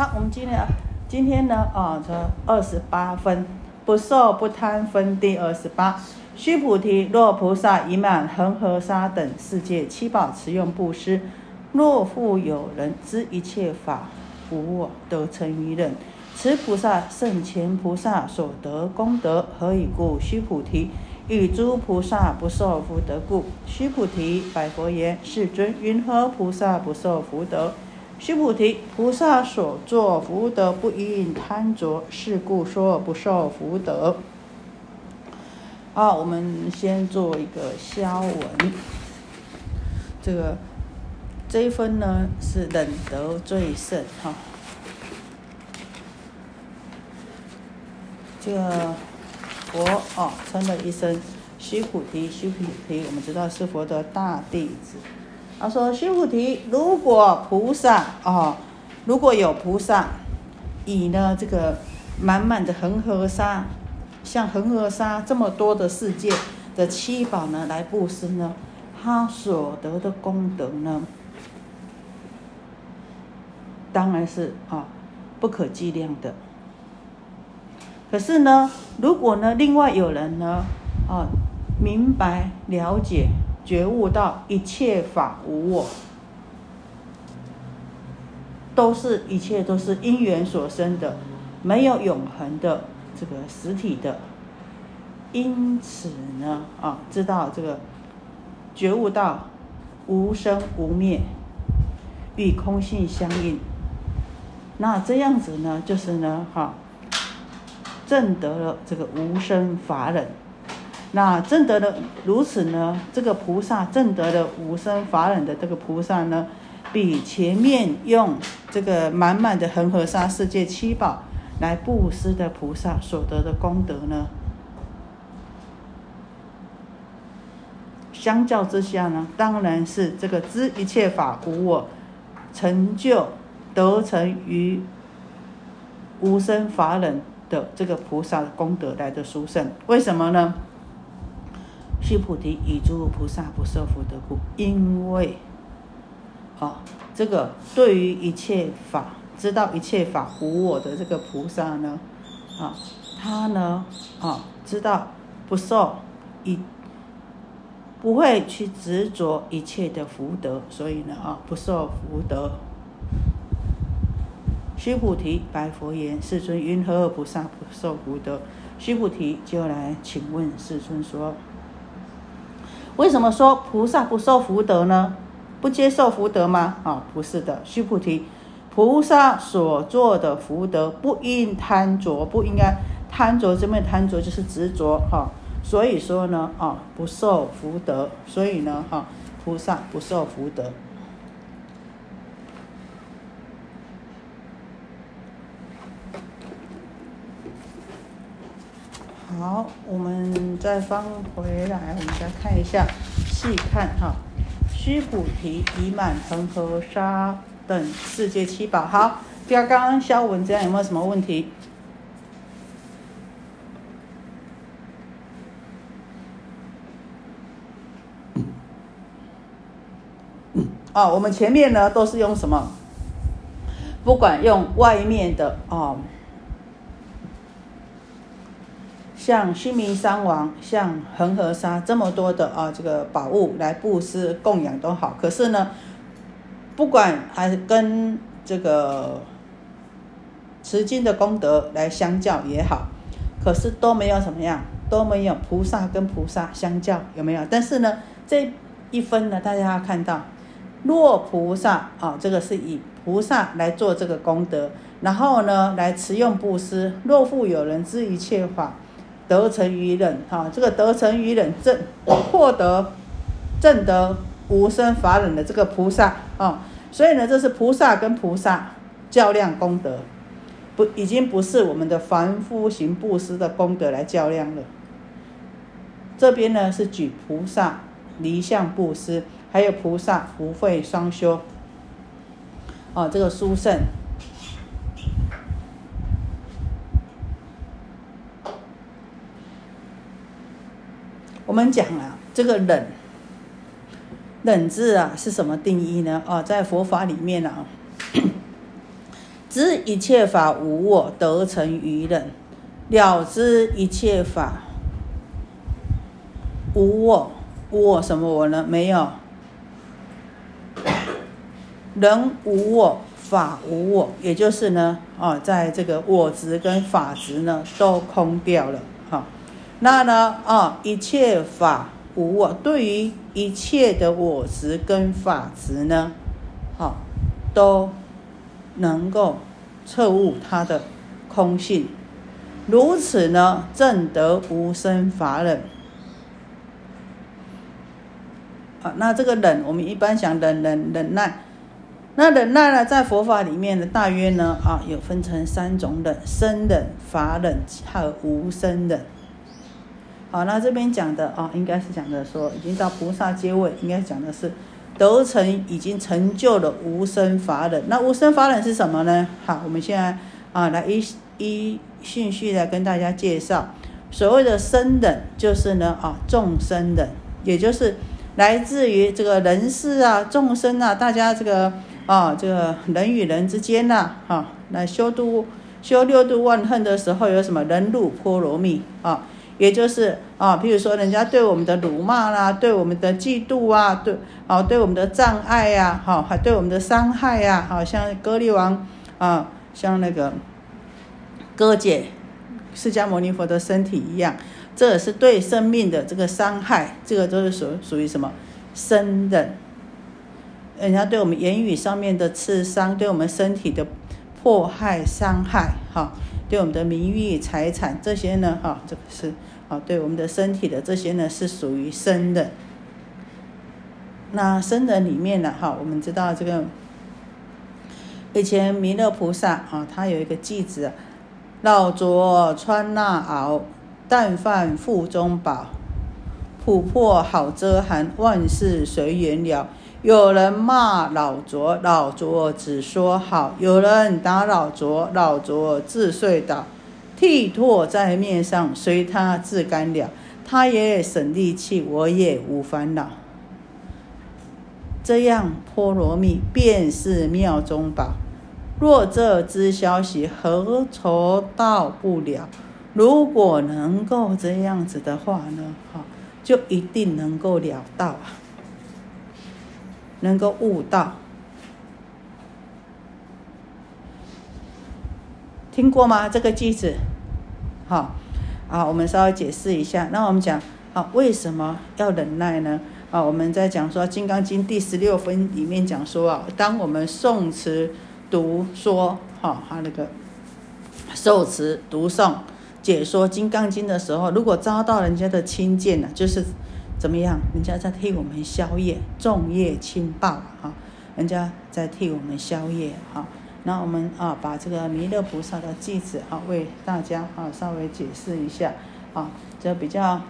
好，我们今天啊，今天呢啊，这二十八分，不受不贪分第二十八。须菩提，若菩萨已满恒河沙等世界七宝持用布施，若复有人知一切法无我，得成于人，此菩萨胜前菩萨所得功德，何以故？须菩提。与诸菩萨不受福德故，须菩提，百佛言：世尊，云何菩萨不受福德？须菩提，菩萨所作福德不应贪着，是故说不受福德。好，我们先做一个消文。这个这一分呢是忍得最胜哈。这个。佛哦，称了一声须菩提，须菩提，我们知道是佛的大弟子。他说：“须菩提，如果菩萨哦，如果有菩萨以呢这个满满的恒河沙，像恒河沙这么多的世界的七宝呢来布施呢，他所得的功德呢，当然是啊不可计量的。”可是呢，如果呢，另外有人呢，啊，明白了解、觉悟到一切法无我，都是一切都是因缘所生的，没有永恒的这个实体的，因此呢，啊，知道这个觉悟到无生无灭，与空性相应，那这样子呢，就是呢，哈。证得了这个无生法忍，那证得的如此呢？这个菩萨证得的无生法忍的这个菩萨呢，比前面用这个满满的恒河沙世界七宝来布施的菩萨所得的功德呢，相较之下呢，当然是这个知一切法无我，成就得成于无生法忍。的这个菩萨的功德来的殊胜，为什么呢？须菩提，以诸菩萨不受福德故，因为，啊，这个对于一切法知道一切法无我的这个菩萨呢，啊，他呢，啊，知道不受一不会去执着一切的福德，所以呢，啊，不受福德。须菩提，白佛言：“世尊，云何菩萨不受福德？”须菩提就来请问世尊说：“为什么说菩萨不受福德呢？不接受福德吗？”啊，不是的，须菩提，菩萨所做的福德不应贪着，不应该贪着。这边贪着就是执着哈。所以说呢，啊，不受福德。所以呢，哈，菩萨不受福德。好，我们再翻回来，我们再看一下，细看哈。须菩提，已满恒河沙等世界七宝。好，第二刚刚肖文这样有没有什么问题？哦，我们前面呢都是用什么？不管用外面的哦。像须弥山王，像恒河沙这么多的啊，这个宝物来布施供养都好。可是呢，不管还是跟这个持经的功德来相较也好，可是都没有什么样，都没有菩萨跟菩萨相较有没有？但是呢，这一分呢，大家要看到，若菩萨啊，这个是以菩萨来做这个功德，然后呢，来持用布施。若复有人知一切法。得成于忍，哈，这个得成于忍正获得正得无生法忍的这个菩萨啊，所以呢，这是菩萨跟菩萨较量功德，不，已经不是我们的凡夫行布施的功德来较量了。这边呢是举菩萨离相布施，还有菩萨福慧双修，啊，这个殊胜。我们讲啊，这个忍，忍字啊是什么定义呢？啊，在佛法里面啊，知一切法无我，得成于忍；了知一切法无我，无我什么我呢？没有。人无我，法无我，也就是呢，啊，在这个我执跟法执呢，都空掉了，那呢，啊，一切法无我，对于一切的我执跟法执呢，好，都能够彻悟它的空性，如此呢，正得无生法忍。啊，那这个忍，我们一般讲忍忍忍耐。那忍耐呢，在佛法里面呢，大约呢啊，有分成三种忍：生忍、法忍和无生忍。好，那这边讲的啊，应该是讲的说，已经到菩萨阶位，应该讲的是得成已经成就了无生法忍。那无生法忍是什么呢？好，我们现在啊，来一一顺序来跟大家介绍。所谓的生忍，就是呢啊，众生忍，也就是来自于这个人世啊、众生啊，大家这个。啊，这个人与人之间呐，哈，来修度修六度万恨的时候，有什么人辱波罗蜜啊？也就是啊，譬如说人家对我们的辱骂啦，对我们的嫉妒啊，对，啊，对我们的障碍呀，哈，还对我们的伤害呀，好像割利王啊，像那个割解释迦牟尼佛的身体一样，这也是对生命的这个伤害，这个都是属属于什么生的。人家对我们言语上面的刺伤，对我们身体的迫害伤害，哈，对我们的名誉财产这些呢，哈，这个是啊，对我们的身体的这些呢，是属于生的。那生的里面呢，哈，我们知道这个以前弥勒菩萨啊，他有一个偈子：老拙穿那袄，但饭腹中饱，琥珀好遮寒，万事随缘了。有人骂老拙，老拙只说好；有人打老拙，老拙自睡倒。剃唾在面上，随他自干了。他也省力气，我也无烦恼。这样波罗蜜便是妙中宝。若这知消息，何愁到不了？如果能够这样子的话呢？哈，就一定能够了到啊。能够悟到，听过吗？这个句子，好，啊，我们稍微解释一下。那我们讲，啊，为什么要忍耐呢？啊，我们在讲说《金刚经》第十六分里面讲说啊，当我们诵持、读说，哈，他那个受持、读诵、解说《金刚经》的时候，如果遭到人家的轻贱呢，就是。怎么样？人家在替我们消业，众业轻报啊！人家在替我们消业哈。那我们啊，把这个弥勒菩萨的句子啊，为大家啊稍微解释一下啊，这比较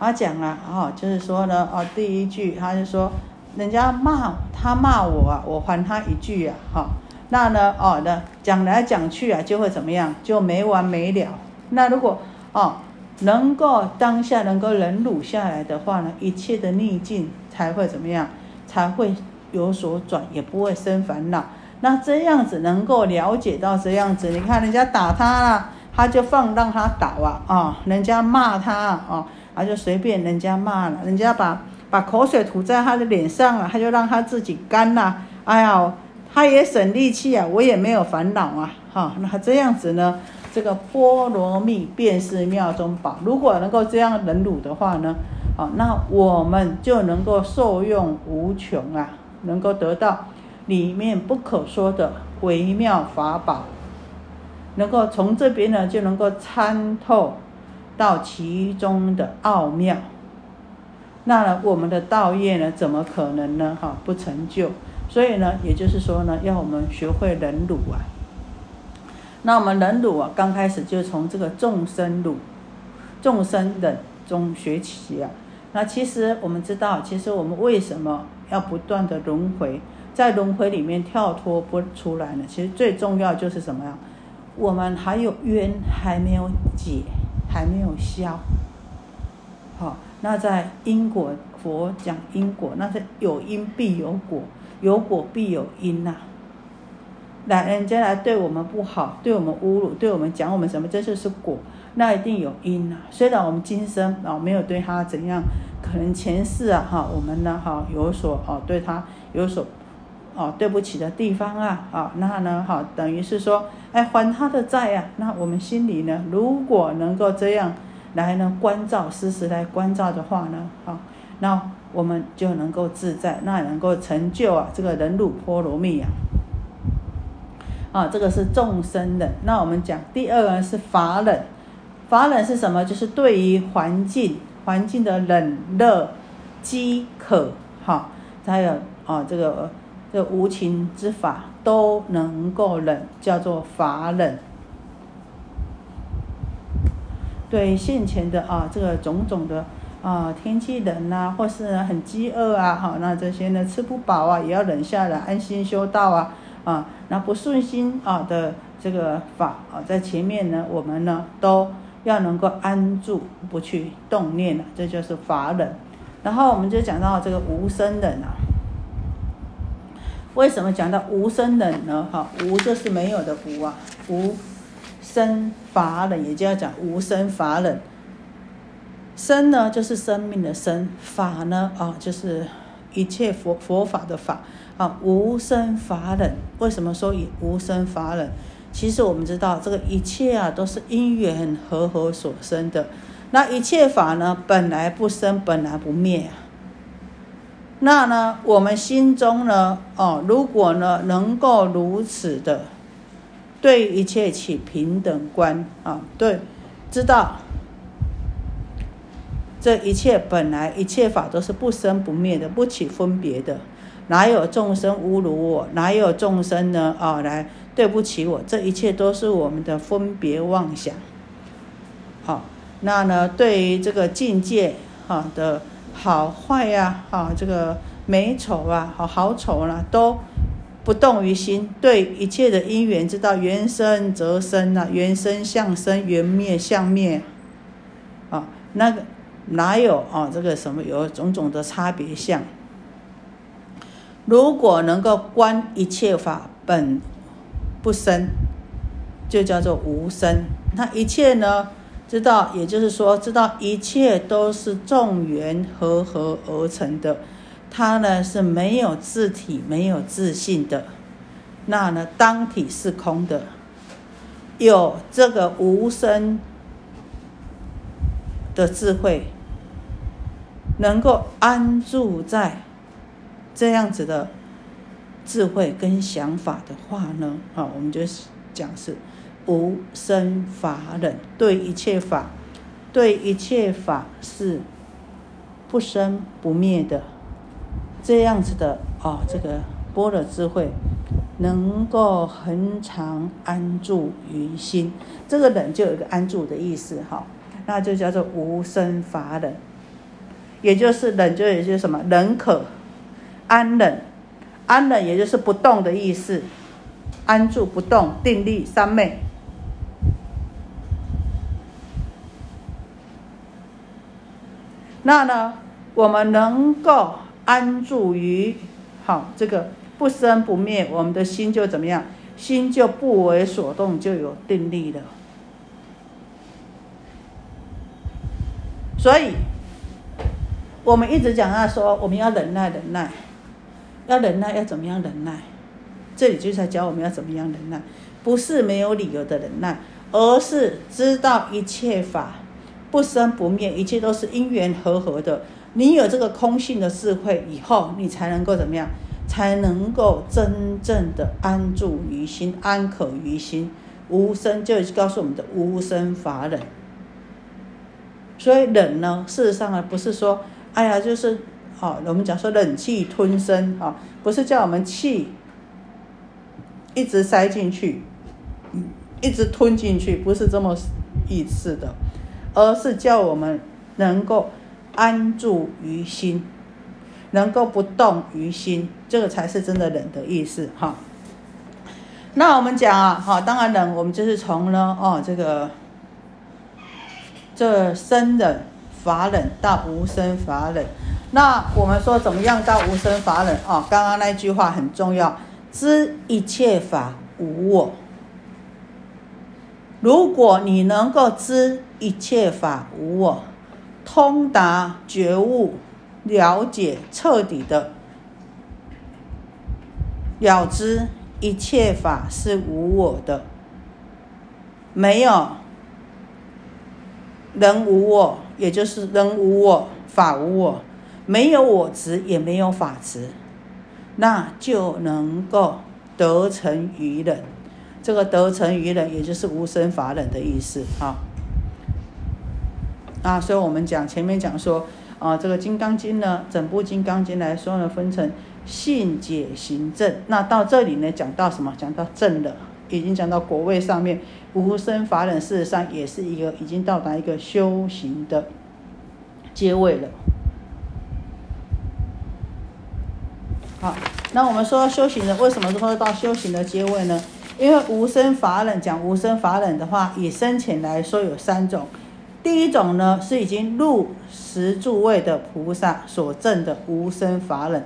他讲了啊，就是说呢啊，第一句他就说，人家骂他骂我啊，我还他一句啊，哈。那呢哦，那讲来讲去啊，就会怎么样？就没完没了。那如果哦。能够当下能够忍辱下来的话呢，一切的逆境才会怎么样？才会有所转，也不会生烦恼。那这样子能够了解到这样子，你看人家打他了，他就放让他倒啊啊！人家骂他啊，他就随便人家骂了，人家把把口水吐在他的脸上了，他就让他自己干了。哎呀，他也省力气啊，我也没有烦恼啊，哈。那这样子呢？这个波罗蜜便是妙中宝。如果能够这样忍辱的话呢，啊，那我们就能够受用无穷啊，能够得到里面不可说的微妙法宝，能够从这边呢就能够参透到其中的奥妙。那我们的道业呢，怎么可能呢？哈，不成就。所以呢，也就是说呢，要我们学会忍辱啊。那我们忍辱啊，刚开始就从这个众生辱、众生忍中学起啊。那其实我们知道，其实我们为什么要不断的轮回，在轮回里面跳脱不出来呢？其实最重要就是什么呀？我们还有冤还没有解，还没有消。好，那在因果佛讲因果，那是有因必有果，有果必有因呐。来人家来对我们不好，对我们侮辱，对我们讲我们什么，这就是果，那一定有因啊。虽然我们今生啊没有对他怎样，可能前世啊哈，我们呢哈有所哦对他有所哦对不起的地方啊啊，那呢哈等于是说哎还他的债啊，那我们心里呢如果能够这样来呢关照，时时来关照的话呢，好，那我们就能够自在，那能够成就啊这个人辱波罗蜜啊。啊，这个是众生的。那我们讲第二个是法冷，法冷是什么？就是对于环境环境的冷热、饥渴，哈，还有啊这个这无情之法都能够冷，叫做法冷。对现前的啊这个种种的啊天气冷啊，或是很饥饿啊，好，那这些呢吃不饱啊，也要忍下来，安心修道啊。啊，那不顺心啊的这个法啊，在前面呢，我们呢都要能够安住，不去动念了，这就是法忍。然后我们就讲到这个无生忍啊。为什么讲到无生忍呢？哈，无就是没有的无啊，无生法忍，也就要讲无生法忍。生呢就是生命的生，法呢啊就是一切佛佛法的法。啊，无生法忍，为什么说以无生法忍？其实我们知道，这个一切啊，都是因缘和合所生的。那一切法呢，本来不生，本来不灭。那呢，我们心中呢，哦，如果呢，能够如此的对一切起平等观啊，对，知道这一切本来一切法都是不生不灭的，不起分别的。哪有众生侮辱我？哪有众生呢？啊，来对不起我，这一切都是我们的分别妄想。好，那呢，对于这个境界哈的好坏呀，哈，这个美丑啊，好好丑啦，都不动于心。对一切的因缘，知道缘生则生啊，缘生相生，缘灭相灭。啊，那个哪有啊？这个什么有种种的差别相？如果能够观一切法本不生，就叫做无生。那一切呢？知道，也就是说，知道一切都是众缘合合而成的，它呢是没有自体、没有自信的。那呢，当体是空的，有这个无生的智慧，能够安住在。这样子的智慧跟想法的话呢，啊，我们就讲是无生法忍，对一切法，对一切法是不生不灭的，这样子的啊，这个般若智慧能够恒常安住于心，这个忍就有一个安住的意思，哈，那就叫做无生法忍，也就是忍就也就是什么忍可。安忍，安忍也就是不动的意思，安住不动，定力三昧。那呢，我们能够安住于好这个不生不灭，我们的心就怎么样？心就不为所动，就有定力了。所以，我们一直讲啊，说我们要忍耐，忍耐。要忍耐，要怎么样忍耐？这里就是在教我们要怎么样忍耐，不是没有理由的忍耐，而是知道一切法不生不灭，一切都是因缘和合的。你有这个空性的智慧以后，你才能够怎么样？才能够真正的安住于心，安可于心。无生就告诉我们的无生法忍。所以忍呢，事实上呢，不是说，哎呀，就是。好，我们讲说忍气吞声啊，不是叫我们气一直塞进去，一直吞进去，不是这么意思的，而是叫我们能够安住于心，能够不动于心，这个才是真的忍的意思哈。那我们讲啊，好，当然忍，我们就是从呢，哦，这个这生忍法忍到无生法忍。那我们说怎么样到无生法忍啊？刚刚那句话很重要，知一切法无我。如果你能够知一切法无我，通达觉悟、了解彻底的了知一切法是无我的，没有人无我，也就是人无我，法无我，没有我执，也没有法执，那就能够得成于人。这个得成于人，也就是无生法忍的意思啊。啊，所以我们讲前面讲说啊，这个《金刚经》呢，整部《金刚经》来说呢，分成信解行证。那到这里呢，讲到什么？讲到正了，已经讲到果位上面，无生法忍事实上也是一个已经到达一个修行的阶位了。好，那我们说修行的为什么会到修行的阶位呢？因为无生法忍讲无生法忍的话，以深浅来说有三种。第一种呢是已经入十住位的菩萨所证的无生法忍。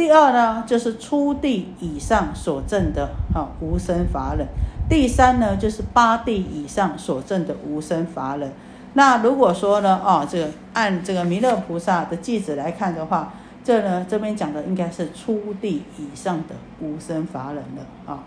第二呢就是初地以上所证的啊无生法忍。第三呢就是八地以上所证的无生法忍。那如果说呢啊这个按这个弥勒菩萨的句子来看的话，这呢这边讲的应该是初地以上的无生法忍了啊。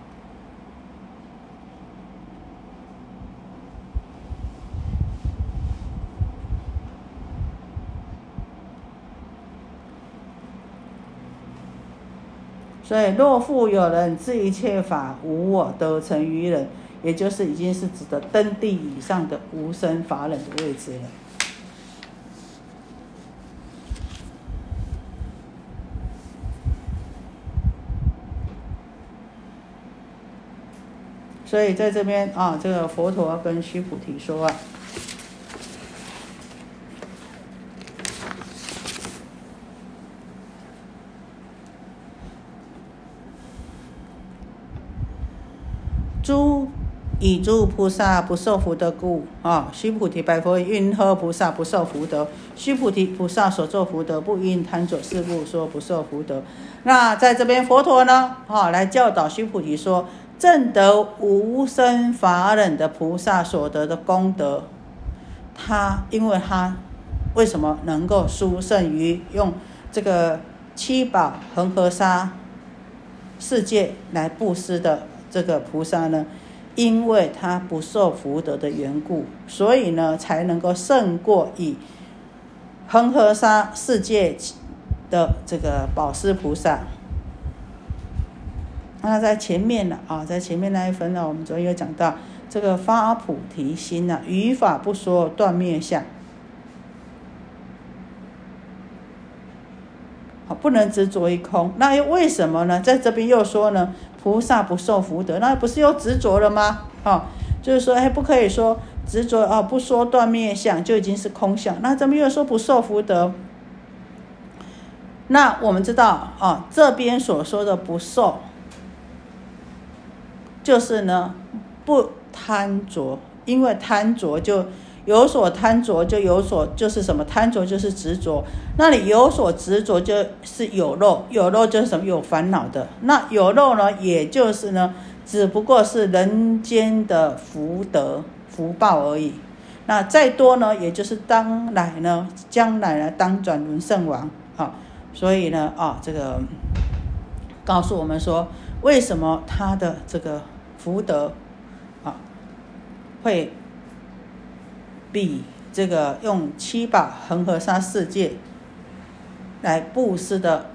所以，若复有人知一切法无我，得成于人，也就是已经是指的登地以上的无生法忍的位置了。所以，在这边啊，这个佛陀跟须菩提说啊。诸以诸菩萨不受福德故啊，须菩提白佛云何菩萨不受福德？须菩提菩萨所作福德，不应贪着是故说不受福德。那在这边佛陀呢啊，来教导须菩提说，正得无生法忍的菩萨所得的功德，他因为他为什么能够殊胜于用这个七宝恒河沙世界来布施的？这个菩萨呢，因为他不受福德的缘故，所以呢，才能够胜过以恒河沙世界的这个宝师菩萨。那在前面呢啊，在前面那一分呢，我们昨天有讲到这个发菩提心呐，语法不说断灭相，好，不能执着于空。那又为什么呢？在这边又说呢？菩萨不受福德，那不是又执着了吗？哦，就是说，哎，不可以说执着啊，不说断灭相就已经是空相。那怎么又说不受福德？那我们知道啊，这边所说的不受，就是呢不贪着，因为贪着就。有所贪着，就有所就是什么贪着就是执着。那你有所执着，就是有肉，有肉就是什么有烦恼的。那有肉呢，也就是呢，只不过是人间的福德福报而已。那再多呢，也就是当来呢，将来呢，当转轮圣王啊。所以呢，啊，这个告诉我们说，为什么他的这个福德啊会。比这个用七宝恒河沙世界来布施的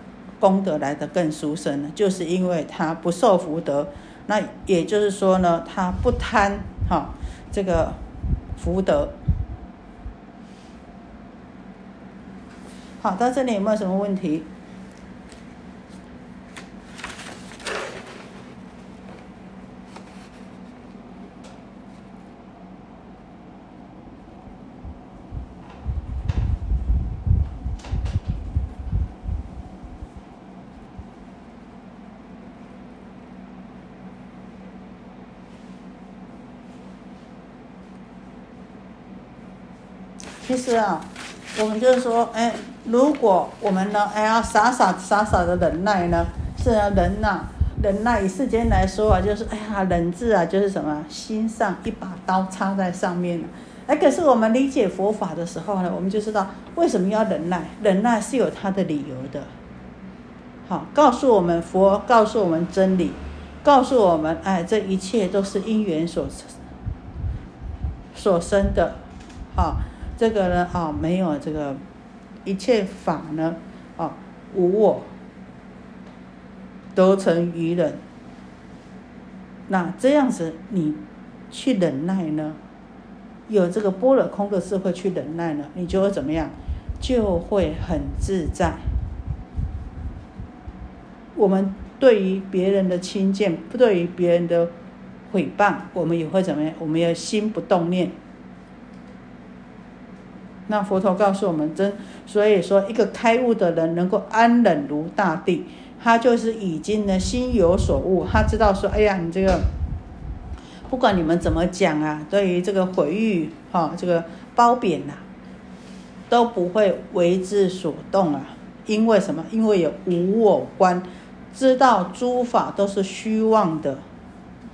功德来的更殊胜呢？就是因为他不受福德，那也就是说呢，他不贪哈这个福德。好，到这里有没有什么问题？是啊，我们就是说，哎，如果我们呢，哎呀，傻傻傻傻的忍耐呢，是啊，人呐，忍耐以世间来说啊，就是哎呀，忍字啊，就是什么心上一把刀插在上面了。哎，可是我们理解佛法的时候呢，我们就知道为什么要忍耐，忍耐是有它的理由的。好，告诉我们佛，告诉我们真理，告诉我们，哎，这一切都是因缘所所生的。好，这个呢，啊，没有这个一切法呢，啊，无我，得成于人。那这样子，你去忍耐呢？有这个般若空的智慧去忍耐呢，你就会怎么样？就会很自在。我们对于别人的轻贱，不对于别人的诽谤，我们也会怎么样？我们要心不动念。那佛陀告诉我们，真所以说，一个开悟的人能够安忍如大地，他就是已经呢心有所悟，他知道说，哎呀，你这个。不管你们怎么讲啊，对于这个毁誉哈，这个褒贬呐，都不会为之所动啊。因为什么？因为有无我观，知道诸法都是虚妄的，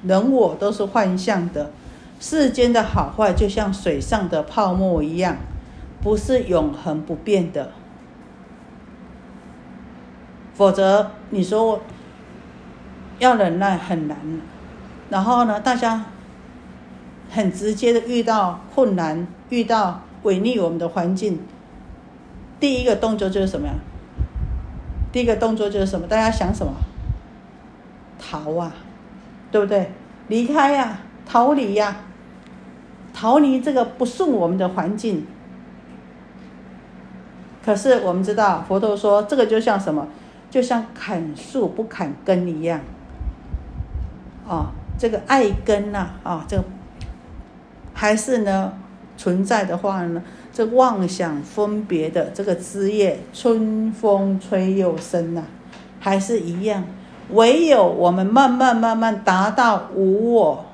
人我都是幻象的，世间的好坏就像水上的泡沫一样，不是永恒不变的。否则你说要忍耐很难。然后呢，大家很直接的遇到困难，遇到违逆我们的环境，第一个动作就是什么呀？第一个动作就是什么？大家想什么？逃啊，对不对？离开呀，逃离呀，逃离这个不顺我们的环境。可是我们知道，佛陀说，这个就像什么？就像砍树不砍根一样，啊。这个爱根呐，啊，这个还是呢存在的话呢，这妄想分别的这个枝叶，春风吹又生呐，还是一样。唯有我们慢慢慢慢达到无我，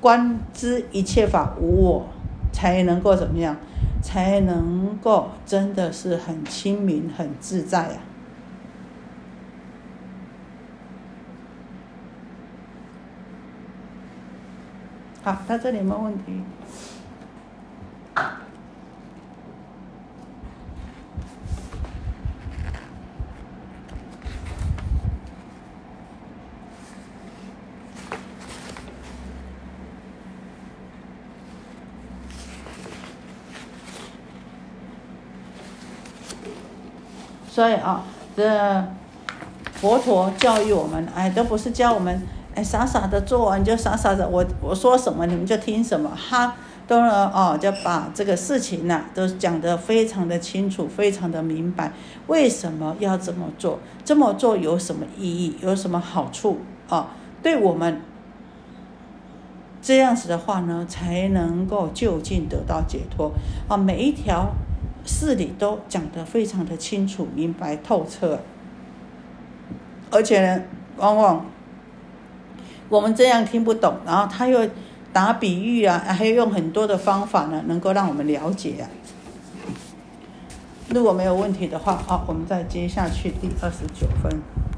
观知一切法无我，才能够怎么样？才能够真的是很清明、很自在啊。好，到这里没问题。所以啊，这佛陀教育我们，哎，都不是教我们。哎，傻傻的做完就傻傻的，我我说什么你们就听什么，他都呢哦，就把这个事情呐都讲得非常的清楚，非常的明白，为什么要这么做？这么做有什么意义？有什么好处？啊，对我们这样子的话呢，才能够就近得到解脱啊！每一条事理都讲得非常的清楚、明白、透彻，而且呢往往。我们这样听不懂，然后他又打比喻啊，还有用很多的方法呢，能够让我们了解啊。如果没有问题的话，好，我们再接下去第二十九分。